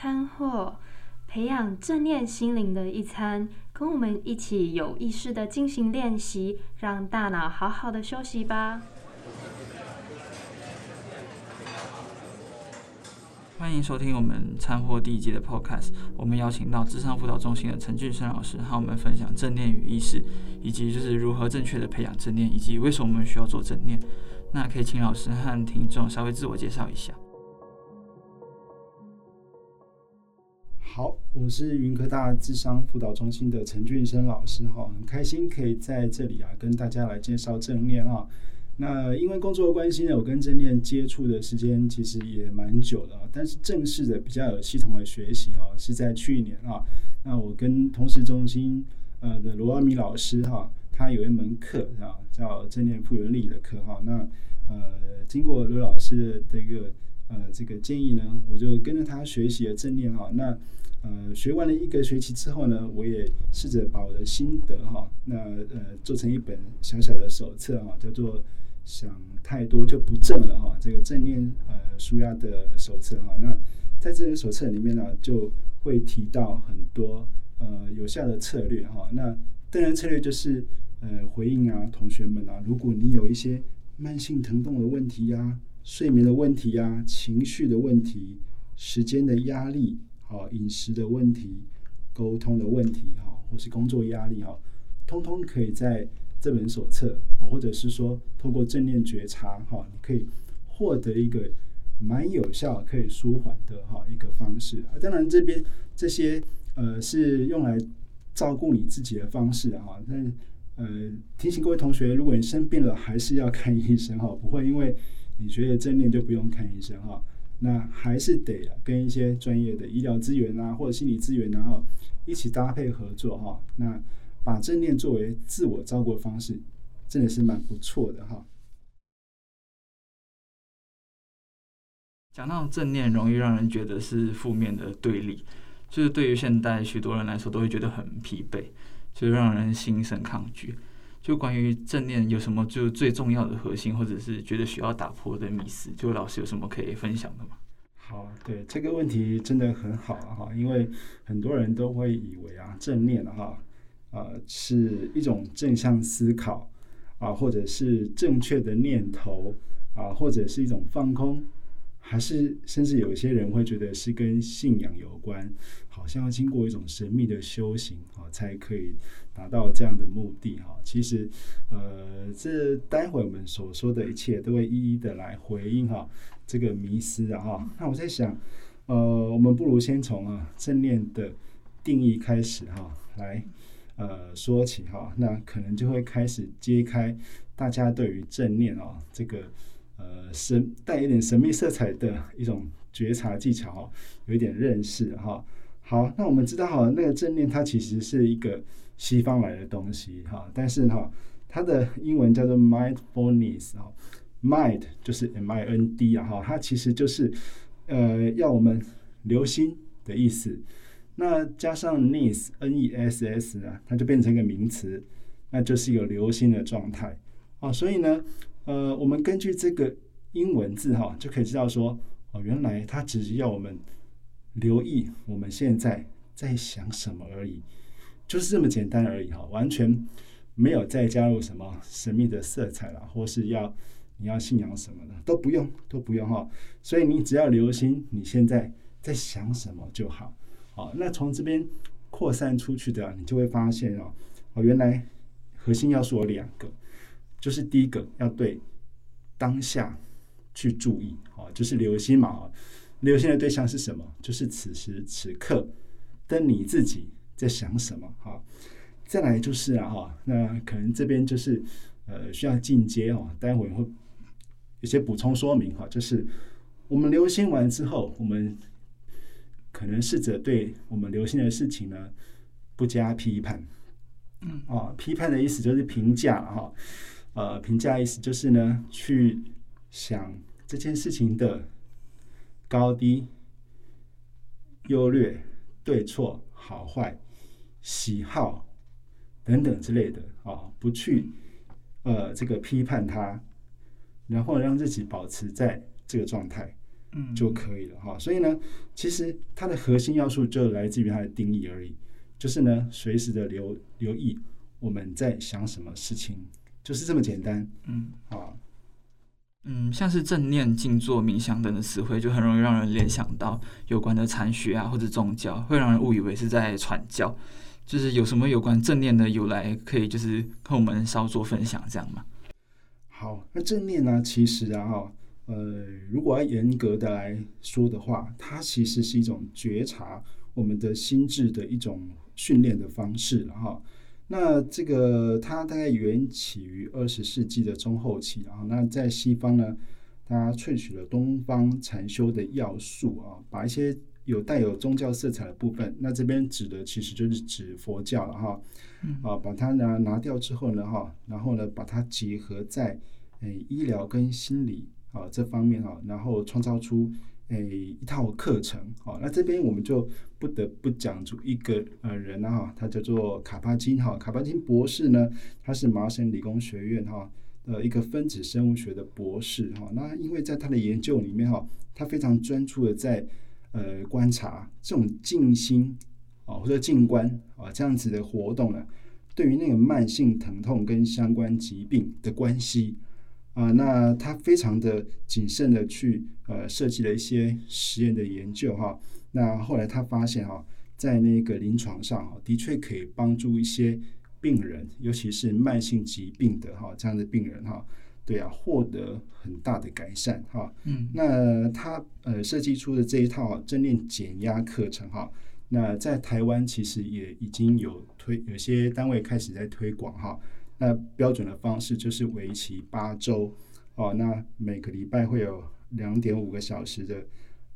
餐货，培养正念心灵的一餐，跟我们一起有意识的进行练习，让大脑好好的休息吧。欢迎收听我们餐货第一季的 Podcast。我们邀请到智商辅导中心的陈俊生老师，和我们分享正念与意识，以及就是如何正确的培养正念，以及为什么我们需要做正念。那可以请老师和听众稍微自我介绍一下。好，我是云科大智商辅导中心的陈俊生老师，哈，很开心可以在这里啊跟大家来介绍正念啊。那因为工作的关系呢，我跟正念接触的时间其实也蛮久了，但是正式的比较有系统的学习哈，是在去年啊。那我跟同时中心呃的罗阿米老师哈，他有一门课啊叫正念复原力的课哈。那呃经过罗老师的这个呃这个建议呢，我就跟着他学习了正念哈。那呃学完了一个学期之后呢，我也试着把我的心得哈，那呃做成一本小小的手册哈，叫做。想太多就不正了哈，这个正念呃舒压的手册哈，那在这本手册里面呢，就会提到很多呃有效的策略哈。那当然策略就是呃回应啊，同学们啊，如果你有一些慢性疼痛的问题呀、睡眠的问题呀、情绪的问题、时间的压力、好饮食的问题、沟通的问题哈，或是工作压力哈，通通可以在。这本手册，或者是说通过正念觉察，哈，你可以获得一个蛮有效、可以舒缓的哈一个方式。啊当然，这边这些呃是用来照顾你自己的方式哈。但呃提醒各位同学，如果你生病了，还是要看医生哈，不会因为你学了正念就不用看医生哈。那还是得跟一些专业的医疗资源啊，或者心理资源啊，哈，一起搭配合作哈。那把正念作为自我照顾的方式，真的是蛮不错的哈。讲到正念，容易让人觉得是负面的对立，就是对于现代许多人来说，都会觉得很疲惫，就是让人心生抗拒。就关于正念有什么就最重要的核心，或者是觉得需要打破的迷思，就老师有什么可以分享的吗？好，对这个问题真的很好哈，因为很多人都会以为啊，正念哈。呃，是一种正向思考啊，或者是正确的念头啊，或者是一种放空，还是甚至有些人会觉得是跟信仰有关，好像要经过一种神秘的修行啊，才可以达到这样的目的哈。其实，呃，这待会我们所说的一切都会一一的来回应哈这个迷思啊哈。那我在想，呃，我们不如先从啊正念的定义开始哈来。呃，说起哈，那可能就会开始揭开大家对于正念啊这个呃神带一点神秘色彩的一种觉察技巧哈，有一点认识哈。好，那我们知道哈，那个正念它其实是一个西方来的东西哈，但是哈，它的英文叫做 mindfulness 哈，mind 就是 M I N D 啊哈，它其实就是呃要我们留心的意思。那加上 ness，n-e-s-s 呢，它就变成一个名词，那就是一个留心的状态哦。所以呢，呃，我们根据这个英文字哈，就可以知道说，哦，原来它只是要我们留意我们现在在想什么而已，就是这么简单而已哈，完全没有再加入什么神秘的色彩了，或是要你要信仰什么的都不用，都不用哈。所以你只要留心你现在在想什么就好。好，那从这边扩散出去的，你就会发现哦，哦，原来核心要素有两个，就是第一个要对当下去注意，哦，就是留心嘛，哦，留心的对象是什么？就是此时此刻的你自己在想什么，哈。再来就是啊，哈，那可能这边就是呃需要进阶哦，待会会有些补充说明哈，就是我们留心完之后，我们。可能试着对我们留心的事情呢，不加批判。嗯，哦，批判的意思就是评价哈，呃，评价意思就是呢，去想这件事情的高低、优劣、对错、好坏、喜好等等之类的啊，不去呃这个批判它，然后让自己保持在这个状态。嗯就可以了哈。所以呢，其实它的核心要素就来自于它的定义而已，就是呢，随时的留留意我们在想什么事情，就是这么简单嗯啊。嗯，像是正念、静坐、冥想等的词汇，就很容易让人联想到有关的禅学啊，或者宗教，会让人误以为是在传教。就是有什么有关正念的由来，可以就是跟我们稍作分享，这样吗？好，那正念呢，其实啊哈，呃，如果要严格的来说的话，它其实是一种觉察我们的心智的一种训练的方式了哈。那这个它大概源起于二十世纪的中后期啊。那在西方呢，它萃取了东方禅修的要素啊，把一些有带有宗教色彩的部分，那这边指的其实就是指佛教了哈。啊，把它拿拿掉之后呢哈，然后呢把它结合在诶医疗跟心理啊这方面哈，然后创造出诶一套课程。好，那这边我们就不得不讲出一个呃人啊，他叫做卡巴金哈。卡巴金博士呢，他是麻省理工学院哈呃一个分子生物学的博士哈。那因为在他的研究里面哈，他非常专注的在呃观察这种静心啊或者静观啊这样子的活动呢，对于那个慢性疼痛跟相关疾病的关系啊，那他非常的谨慎的去呃设计了一些实验的研究哈。那后来他发现哈，在那个临床上哈，的确可以帮助一些病人，尤其是慢性疾病的哈这样的病人哈，对啊，获得很大的改善哈。嗯那他呃设计出的这一套正念减压课程哈，那在台湾其实也已经有推，有些单位开始在推广哈。那标准的方式就是为期八周哦，那每个礼拜会有两点五个小时的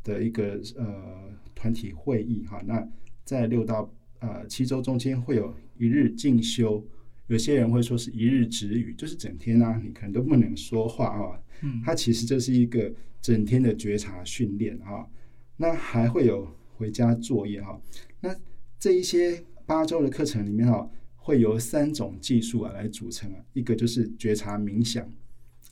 的一个呃团体会议哈。那在六到呃七周中间会有一日进修，有些人会说是一日止语，就是整天啊，你可能都不能说话啊。嗯它其实就是一个整天的觉察训练哈。那还会有回家作业哈。那这一些八周的课程里面哈，会由三种技术啊来组成啊，一个就是觉察冥想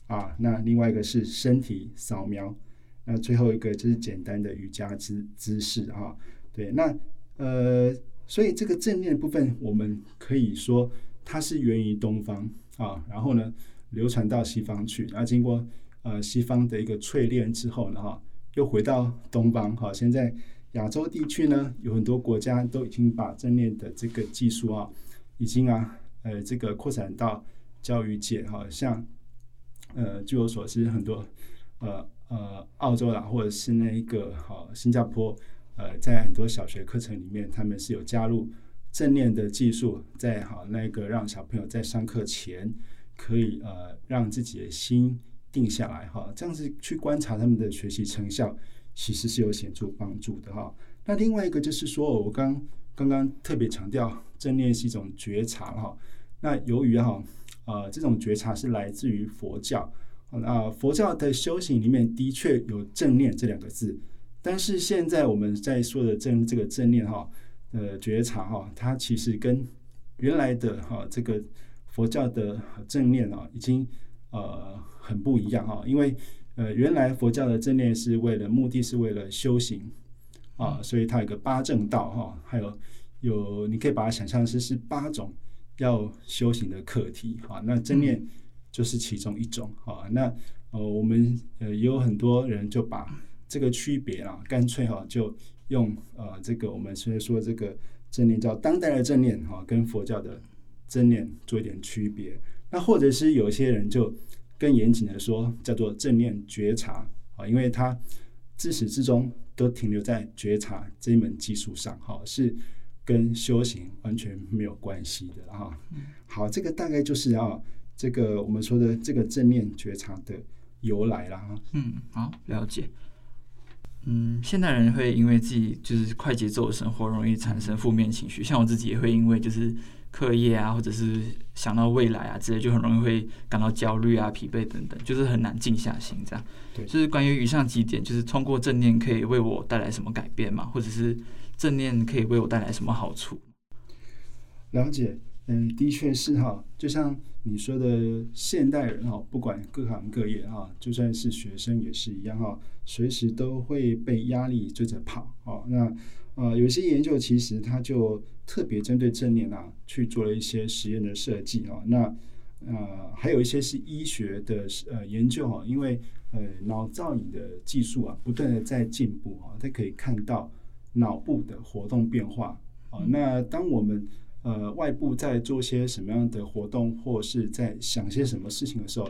啊，那另外一个是身体扫描，那最后一个就是简单的瑜伽姿姿势哈。对，那呃，所以这个正念部分，我们可以说它是源于东方啊，然后呢流传到西方去，然后经过呃西方的一个淬炼之后呢哈，又回到东方哈。现在亚洲地区呢，有很多国家都已经把正念的这个技术啊，已经啊呃这个扩展到教育界哈，像呃据我所知，很多呃呃澳洲啦，或者是那一个好、新加坡。呃，在很多小学课程里面，他们是有加入正念的技术，在好那个让小朋友在上课前可以呃让自己的心定下来哈，这样子去观察他们的学习成效，其实是有显著帮助的哈。那另外一个就是说，我刚刚刚特别强调，正念是一种觉察哈。那由于哈呃这种觉察是来自于佛教啊、佛教的修行里面的确有正念这两个字。但是现在我们在说的正这个正念哈，呃觉察哈，它其实跟原来的哈这个佛教的正念啊，已经呃很不一样哈。因为呃原来佛教的正念是为了目的是为了修行啊，所以它有个八正道哈，还有有你可以把它想象是是八种要修行的课题哈。那正念就是其中一种哈。那呃我们呃也有很多人就把这个区别啊，干脆哈就用呃这个我们虽然说这个正念叫当代的正念哈，跟佛教的正念做一点区别。那或者是有些人就更严谨的说，叫做正念觉察啊，因为它自始至终都停留在觉察这一门技术上哈，是跟修行完全没有关系的哈。好，这个大概就是啊，这个我们说的这个正念觉察的由来啦哈。嗯，好，了解。嗯，现代人会因为自己就是快节奏的生活，容易产生负面情绪。像我自己也会因为就是课业啊，或者是想到未来啊之类，就很容易会感到焦虑啊、疲惫等等，就是很难静下心。这样，对就是关于以上几点，就是通过正念可以为我带来什么改变嘛？或者是正念可以为我带来什么好处？了解，嗯，的确是哈，就像你说的，现代人哈，不管各行各业哈，就算是学生也是一样哈，随时都会被压力追着跑哦。那呃，有些研究其实它就特别针对正念啊去做了一些实验的设计啊。那呃，还有一些是医学的呃研究哈，因为呃脑造影的技术啊不断的在进步啊，它可以看到脑部的活动变化啊。那当我们呃，外部在做些什么样的活动，或是在想些什么事情的时候，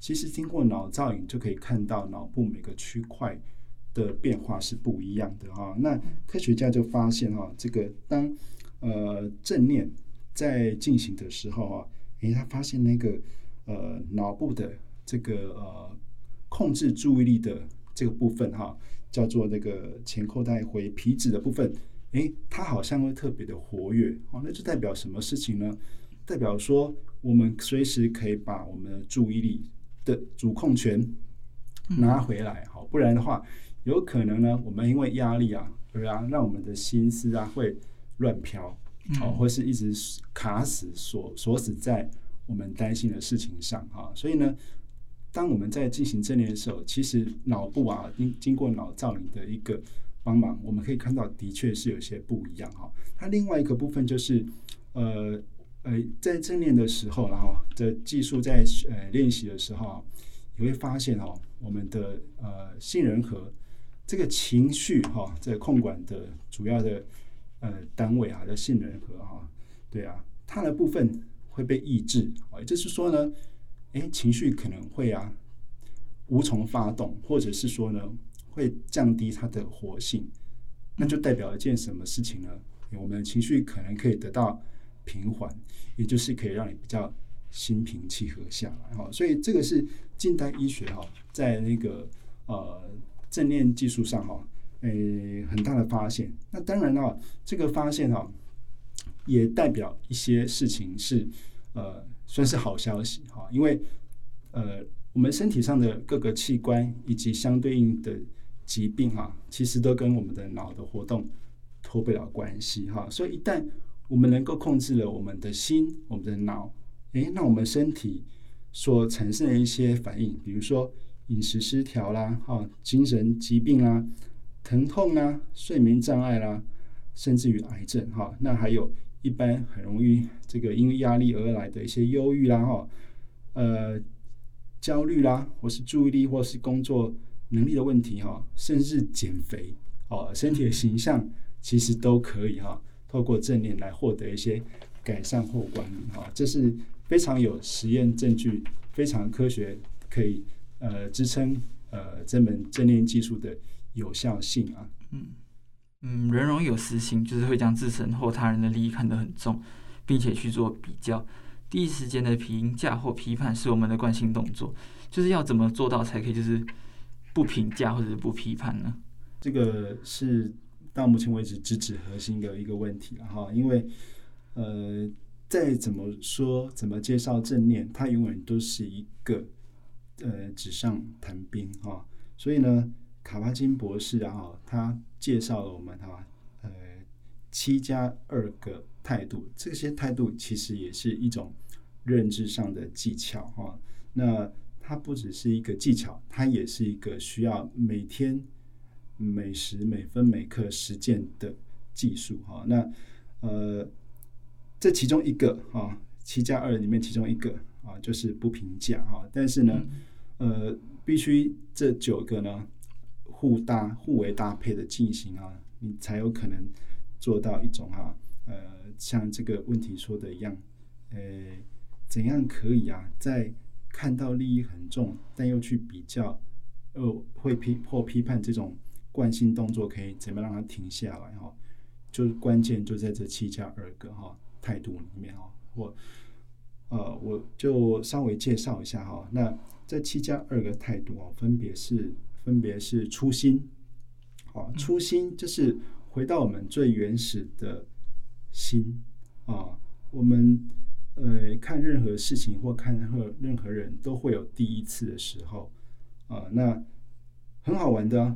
其实经过脑造影就可以看到脑部每个区块的变化是不一样的哈。那科学家就发现哈，这个当呃正念在进行的时候啊，诶，他发现那个呃脑部的这个呃控制注意力的这个部分哈，叫做那个前扣带回皮质的部分。诶，它好像会特别的活跃哦，那就代表什么事情呢？代表说我们随时可以把我们的注意力的主控权拿回来，好，不然的话，有可能呢，我们因为压力啊，对啊，让我们的心思啊会乱飘，哦，或是一直卡死锁锁死在我们担心的事情上啊，所以呢，当我们在进行正念的时候，其实脑部啊，经经过脑造影的一个。帮忙，我们可以看到，的确是有些不一样哈。它另外一个部分就是，呃呃，在正念的时候，然后的技术在呃练习的时候，你会发现哦，我们的呃杏仁核这个情绪哈，在控管的主要的呃单位啊，叫杏仁核哈，对啊，它的部分会被抑制啊，也就是说呢，哎，情绪可能会啊无从发动，或者是说呢。会降低它的活性，那就代表一件什么事情呢？我们的情绪可能可以得到平缓，也就是可以让你比较心平气和下来哈。所以这个是近代医学哈，在那个呃正念技术上哈，诶很大的发现。那当然了，这个发现哈，也代表一些事情是呃算是好消息哈，因为呃我们身体上的各个器官以及相对应的。疾病哈，其实都跟我们的脑的活动脱不了关系哈。所以一旦我们能够控制了我们的心、我们的脑，诶，那我们身体所产生的一些反应，比如说饮食失调啦、哈精神疾病啦、疼痛啦、睡眠障碍啦，甚至于癌症哈，那还有一般很容易这个因为压力而来的一些忧郁啦、哈。呃焦虑啦，或是注意力或是工作。能力的问题哈，甚至减肥哦，身体的形象其实都可以哈，透过正念来获得一些改善或管理哈，这是非常有实验证据、非常科学可以呃支撑呃这门正念技术的有效性啊。嗯嗯，人容易有私心，就是会将自身或他人的利益看得很重，并且去做比较，第一时间的评价或批判是我们的惯性动作，就是要怎么做到才可以就是。不评价或者是不批判呢？这个是到目前为止直指核心的一个问题了哈。因为呃，再怎么说怎么介绍正念，它永远都是一个呃纸上谈兵哈。所以呢，卡巴金博士啊，他介绍了我们哈呃七加二个态度，这些态度其实也是一种认知上的技巧哈。那它不只是一个技巧，它也是一个需要每天每时每分每刻实践的技术哈。那呃，这其中一个啊，七加二里面其中一个啊，就是不评价哈。但是呢，呃，必须这九个呢互搭互为搭配的进行啊，你才有可能做到一种哈呃，像这个问题说的一样，呃，怎样可以啊，在看到利益很重，但又去比较，呃，会批或批判这种惯性动作，可以怎么让它停下来？哈，就是关键就在这七加二个哈态度里面哈。我，呃，我就稍微介绍一下哈。那这七加二个态度啊，分别是分别是初心，啊，初心就是回到我们最原始的心啊，我们。呃，看任何事情或看任何任何人都会有第一次的时候，啊，那很好玩的。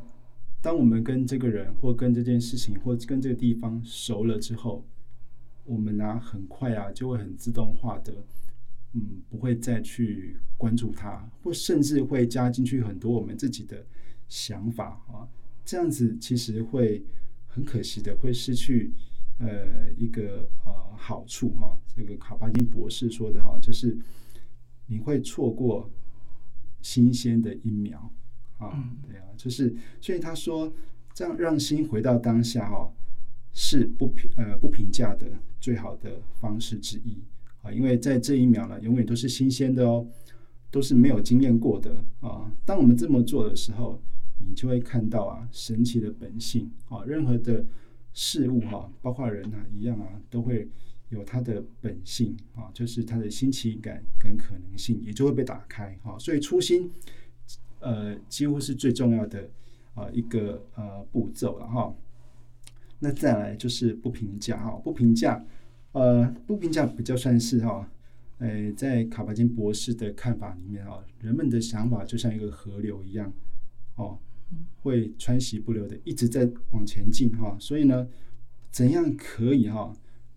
当我们跟这个人或跟这件事情或跟这个地方熟了之后，我们呢很快啊就会很自动化的，嗯，不会再去关注它，或甚至会加进去很多我们自己的想法啊，这样子其实会很可惜的，会失去呃一个呃好处哈。这个卡巴金博士说的哈，就是你会错过新鲜的一秒啊，对啊，就是所以他说这样让心回到当下哈。是不评呃不评价的最好的方式之一啊，因为在这一秒呢，永远都是新鲜的哦，都是没有经验过的啊。当我们这么做的时候，你就会看到啊神奇的本性啊，任何的事物哈，包括人啊一样啊，都会有它的本性啊，就是它的新奇感跟可能性也就会被打开啊。所以初心呃几乎是最重要的啊一个呃步骤了哈。那再来就是不评价哈，不评价，呃，不评价比较算是哈，诶，在卡巴金博士的看法里面啊，人们的想法就像一个河流一样，哦，会川洗不流的一直在往前进哈，所以呢，怎样可以哈，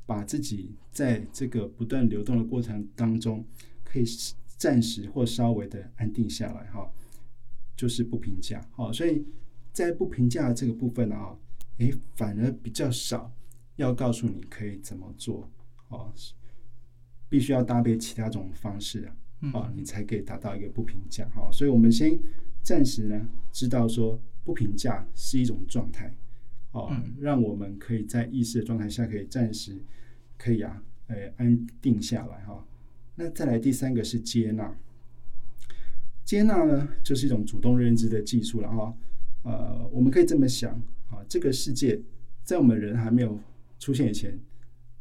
把自己在这个不断流动的过程当中，可以暂时或稍微的安定下来哈，就是不评价，好，所以在不评价这个部分呢啊。诶，反而比较少要告诉你可以怎么做哦，必须要搭配其他种方式啊，啊，你才可以达到一个不评价哈。所以我们先暂时呢知道说不评价是一种状态哦，让我们可以在意识的状态下可以暂时可以啊，诶安定下来哈。那再来第三个是接纳，接纳呢就是一种主动认知的技术了哈。呃，我们可以这么想。啊，这个世界在我们人还没有出现以前，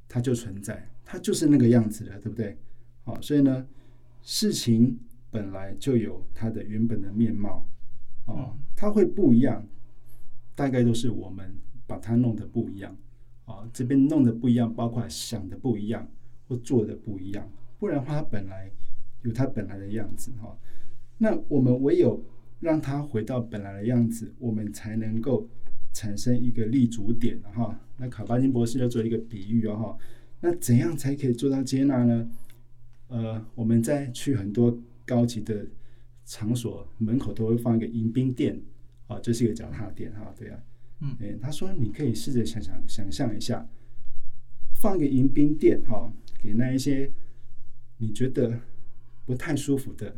它就存在，它就是那个样子的，对不对？好，所以呢，事情本来就有它的原本的面貌，哦，它会不一样，大概都是我们把它弄得不一样，啊，这边弄得不一样，包括想的不一样或做的不一样，不然的话，它本来有它本来的样子，哈。那我们唯有让它回到本来的样子，我们才能够。产生一个立足点哈，那卡巴金博士就做一个比喻哦哈，那怎样才可以做到接纳呢？呃，我们在去很多高级的场所门口都会放一个迎宾垫啊，这是一个脚踏垫哈，对啊，嗯，他说你可以试着想想想象一下，放一个迎宾垫哈，给那一些你觉得不太舒服的，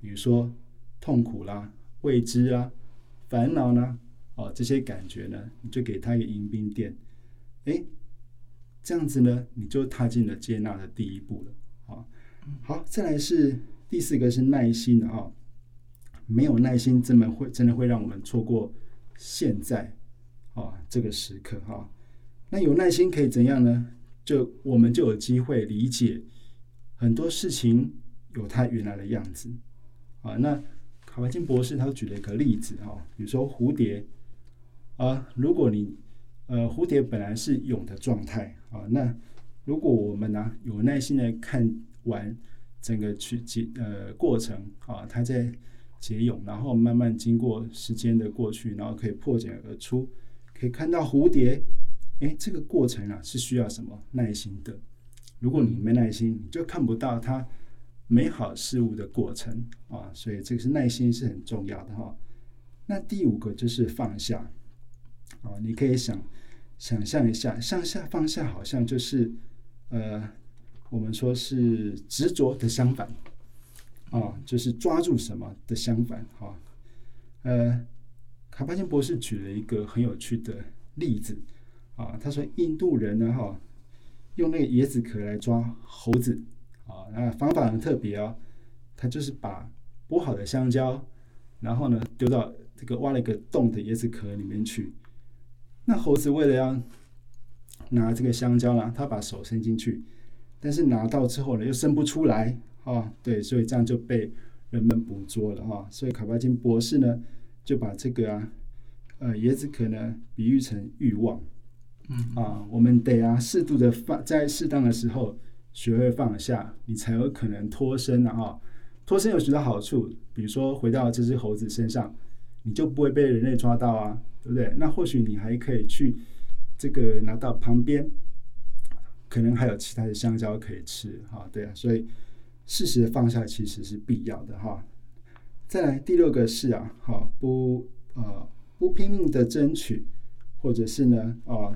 比如说痛苦啦、未知啊、烦恼呢。哦，这些感觉呢，你就给他一个迎宾店，哎，这样子呢，你就踏进了接纳的第一步了。啊，好，再来是第四个是耐心的啊，没有耐心，真的会真的会让我们错过现在啊这个时刻哈。那有耐心可以怎样呢？就我们就有机会理解很多事情有它原来的样子啊。那卡巴金博士他举了一个例子哈，比如说蝴蝶。啊，如果你呃蝴蝶本来是蛹的状态啊，那如果我们呢有耐心的看完整个去结呃过程啊，它在结蛹，然后慢慢经过时间的过去，然后可以破茧而出，可以看到蝴蝶，哎，这个过程啊是需要什么耐心的？如果你没耐心，你就看不到它美好事物的过程啊，所以这个是耐心是很重要的哈。那第五个就是放下。哦，你可以想想象一下，向下放下，好像就是呃，我们说是执着的相反啊，就是抓住什么的相反哈。呃，卡巴金博士举了一个很有趣的例子啊，他说印度人呢哈，用那个椰子壳来抓猴子啊，那方法很特别哦，他就是把剥好的香蕉，然后呢丢到这个挖了一个洞的椰子壳里面去。那猴子为了要拿这个香蕉呢，它把手伸进去，但是拿到之后呢，又伸不出来啊。对，所以这样就被人们捕捉了哈。所以卡巴金博士呢，就把这个啊，呃，椰子壳呢，比喻成欲望。嗯啊，我们得啊，适度的放，在适当的时候学会放下，你才有可能脱身了哈。脱身有许多好处，比如说回到这只猴子身上，你就不会被人类抓到啊。对不对？那或许你还可以去这个拿到旁边可能还有其他的香蕉可以吃哈，对啊，所以适时的放下其实是必要的哈。再来第六个是啊，好不呃不拼命的争取，或者是呢啊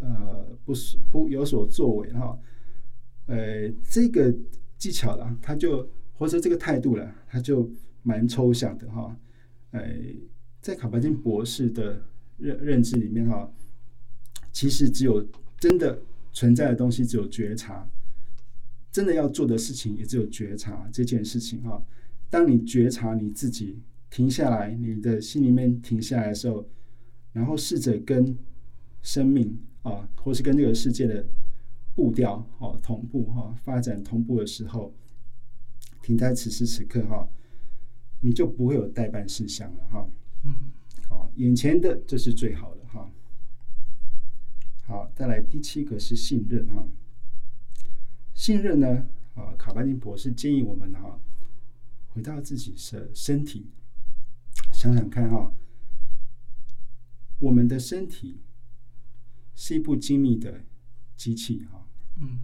呃不是不有所作为哈，呃这个技巧啦，它就或者这个态度了，它就蛮抽象的哈，呃在卡巴金博士的认认知里面哈，其实只有真的存在的东西只有觉察，真的要做的事情也只有觉察这件事情哈。当你觉察你自己停下来，你的心里面停下来的时候，然后试着跟生命啊，或是跟这个世界的步调哦同步哈，发展同步的时候，停在此时此刻哈，你就不会有代办事项了哈。嗯，好，眼前的这是最好的哈。好，再来第七个是信任哈。信任呢，啊，卡巴金博士建议我们哈。回到自己的身体，想想看哈，我们的身体是一部精密的机器哈，嗯，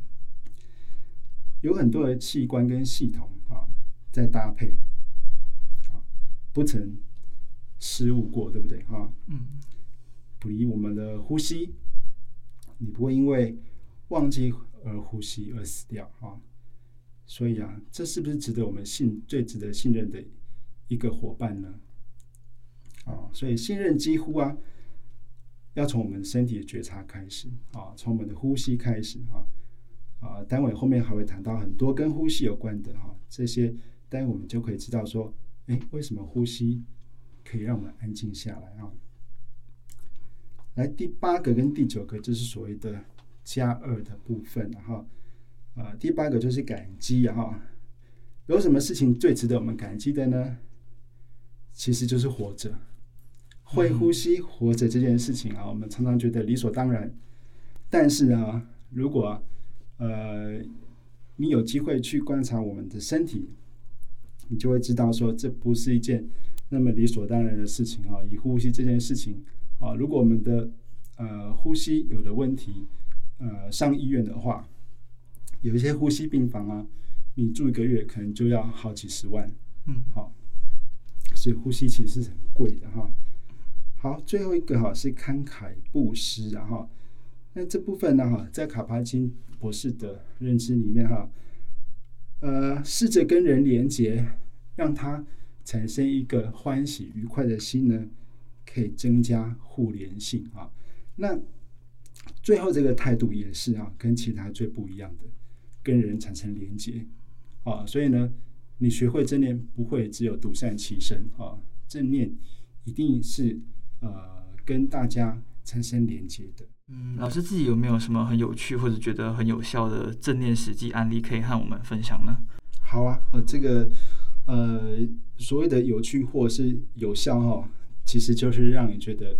有很多的器官跟系统啊在搭配，啊，不曾失误过，对不对哈？嗯，不离我们的呼吸，你不会因为忘记而呼吸而死掉哈。所以啊，这是不是值得我们信最值得信任的一个伙伴呢？啊，所以信任几乎啊，要从我们身体的觉察开始啊，从我们的呼吸开始啊啊，待会后面还会谈到很多跟呼吸有关的哈，这些待会我们就可以知道说，哎，为什么呼吸可以让我们安静下来啊？来，第八个跟第九个就是所谓的加二的部分哈。啊，第八个就是感激哈，有什么事情最值得我们感激的呢？其实就是活着，会呼吸、活着这件事情啊，我们常常觉得理所当然。但是啊，如果呃你有机会去观察我们的身体，你就会知道说，这不是一件那么理所当然的事情啊。以呼吸这件事情啊，如果我们的呃呼吸有的问题，呃上医院的话。有一些呼吸病房啊，你住一个月可能就要好几十万，嗯，好，所以呼吸其实是很贵的哈。好，最后一个哈是慷慨布施，然后那这部分呢哈，在卡帕金博士的认知里面哈，呃，试着跟人连接，让他产生一个欢喜愉快的心呢，可以增加互联性啊。那最后这个态度也是啊，跟其他最不一样的。跟人产生连接，啊，所以呢，你学会正念不会只有独善其身啊，正念一定是呃跟大家产生连接的。嗯，老师自己有没有什么很有趣或者觉得很有效的正念实际案例可以和我们分享呢？好啊，呃，这个呃所谓的有趣或是有效哈，其实就是让你觉得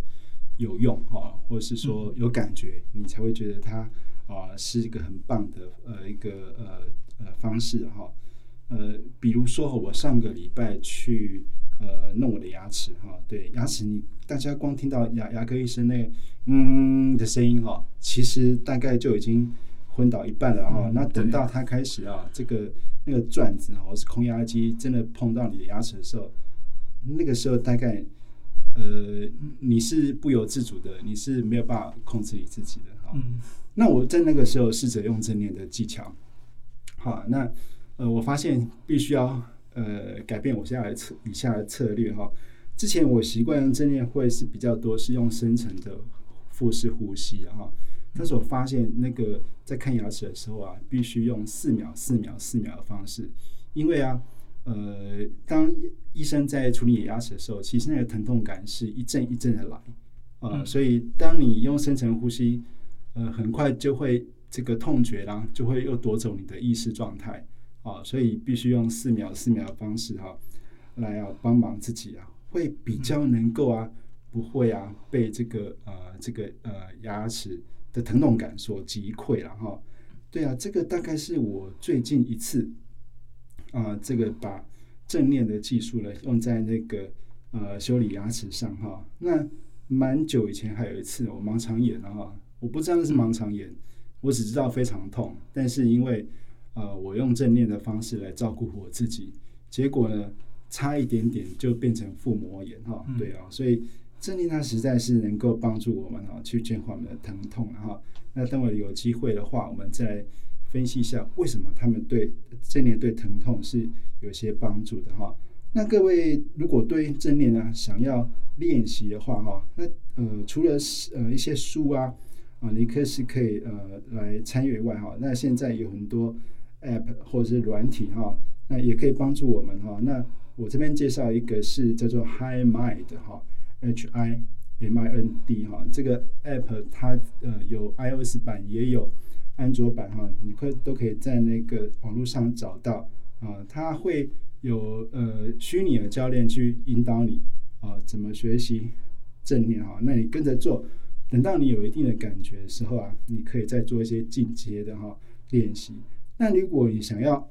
有用啊，或者是说有感觉，你才会觉得它。啊，是一个很棒的呃一个呃呃方式哈，呃，比如说我上个礼拜去呃弄我的牙齿哈，对牙齿你大家光听到牙牙科医生那个嗯的声音哈，其实大概就已经昏倒一半了哈。那等到他开始啊，这个那个转子或是空压机真的碰到你的牙齿的时候，那个时候大概呃你是不由自主的，你是没有办法控制你自己的哈。那我在那个时候试着用正念的技巧，好，那呃，我发现必须要呃改变我现在的策以下的策略哈。之前我习惯用正念会是比较多是用深层的腹式呼吸哈，但是我发现那个在看牙齿的时候啊，必须用四秒、四秒、四秒的方式，因为啊，呃，当医生在处理牙齿的时候，其实那个疼痛感是一阵一阵的来。啊，所以当你用深层呼吸。呃，很快就会这个痛觉啦，就会又夺走你的意识状态。啊，所以必须用四秒四秒的方式哈，来啊帮忙自己啊，会比较能够啊，不会啊被这个呃这个呃牙齿的疼痛感所击溃了哈。对啊，这个大概是我最近一次啊，这个把正念的技术呢用在那个呃修理牙齿上哈。那蛮久以前还有一次我盲肠炎了哈。我不知道那是盲肠炎，我只知道非常痛，但是因为呃我用正念的方式来照顾我自己，结果呢差一点点就变成腹膜炎哈，对啊，所以正念它实在是能够帮助我们哈去减缓我们的疼痛哈。那等我有机会的话，我们再来分析一下为什么他们对正念对疼痛是有些帮助的哈。那各位如果对正念呢想要练习的话哈，那呃除了呃一些书啊。啊，你可是可以呃来参与以外哈。那现在有很多 App 或者是软体哈，那也可以帮助我们哈。那我这边介绍一个是叫做 High Mind 哈，H I M I N D 哈。这个 App 它呃有 iOS 版也有安卓版哈，你可都可以在那个网络上找到啊。它会有呃虚拟的教练去引导你啊怎么学习正念哈。那你跟着做。等到你有一定的感觉的时候啊，你可以再做一些进阶的哈练习。那如果你想要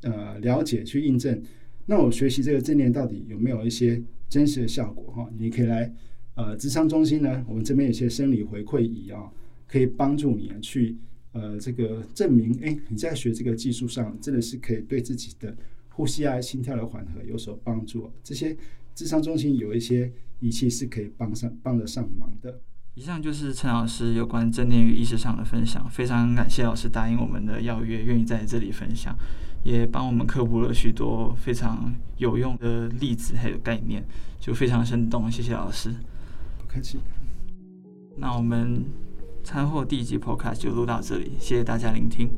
呃了解去印证，那我学习这个正念到底有没有一些真实的效果哈？你可以来呃智商中心呢，我们这边有些生理回馈仪啊，可以帮助你去呃这个证明，哎，你在学这个技术上真的是可以对自己的呼吸啊、心跳的缓和有所帮助。这些智商中心有一些。仪器是可以帮上帮得上忙的。以上就是陈老师有关正念与意识上的分享，非常感谢老师答应我们的邀约，愿意在这里分享，也帮我们科普了许多非常有用的例子还有概念，就非常生动。谢谢老师，不客气。那我们餐后第一集 Podcast 就录到这里，谢谢大家聆听。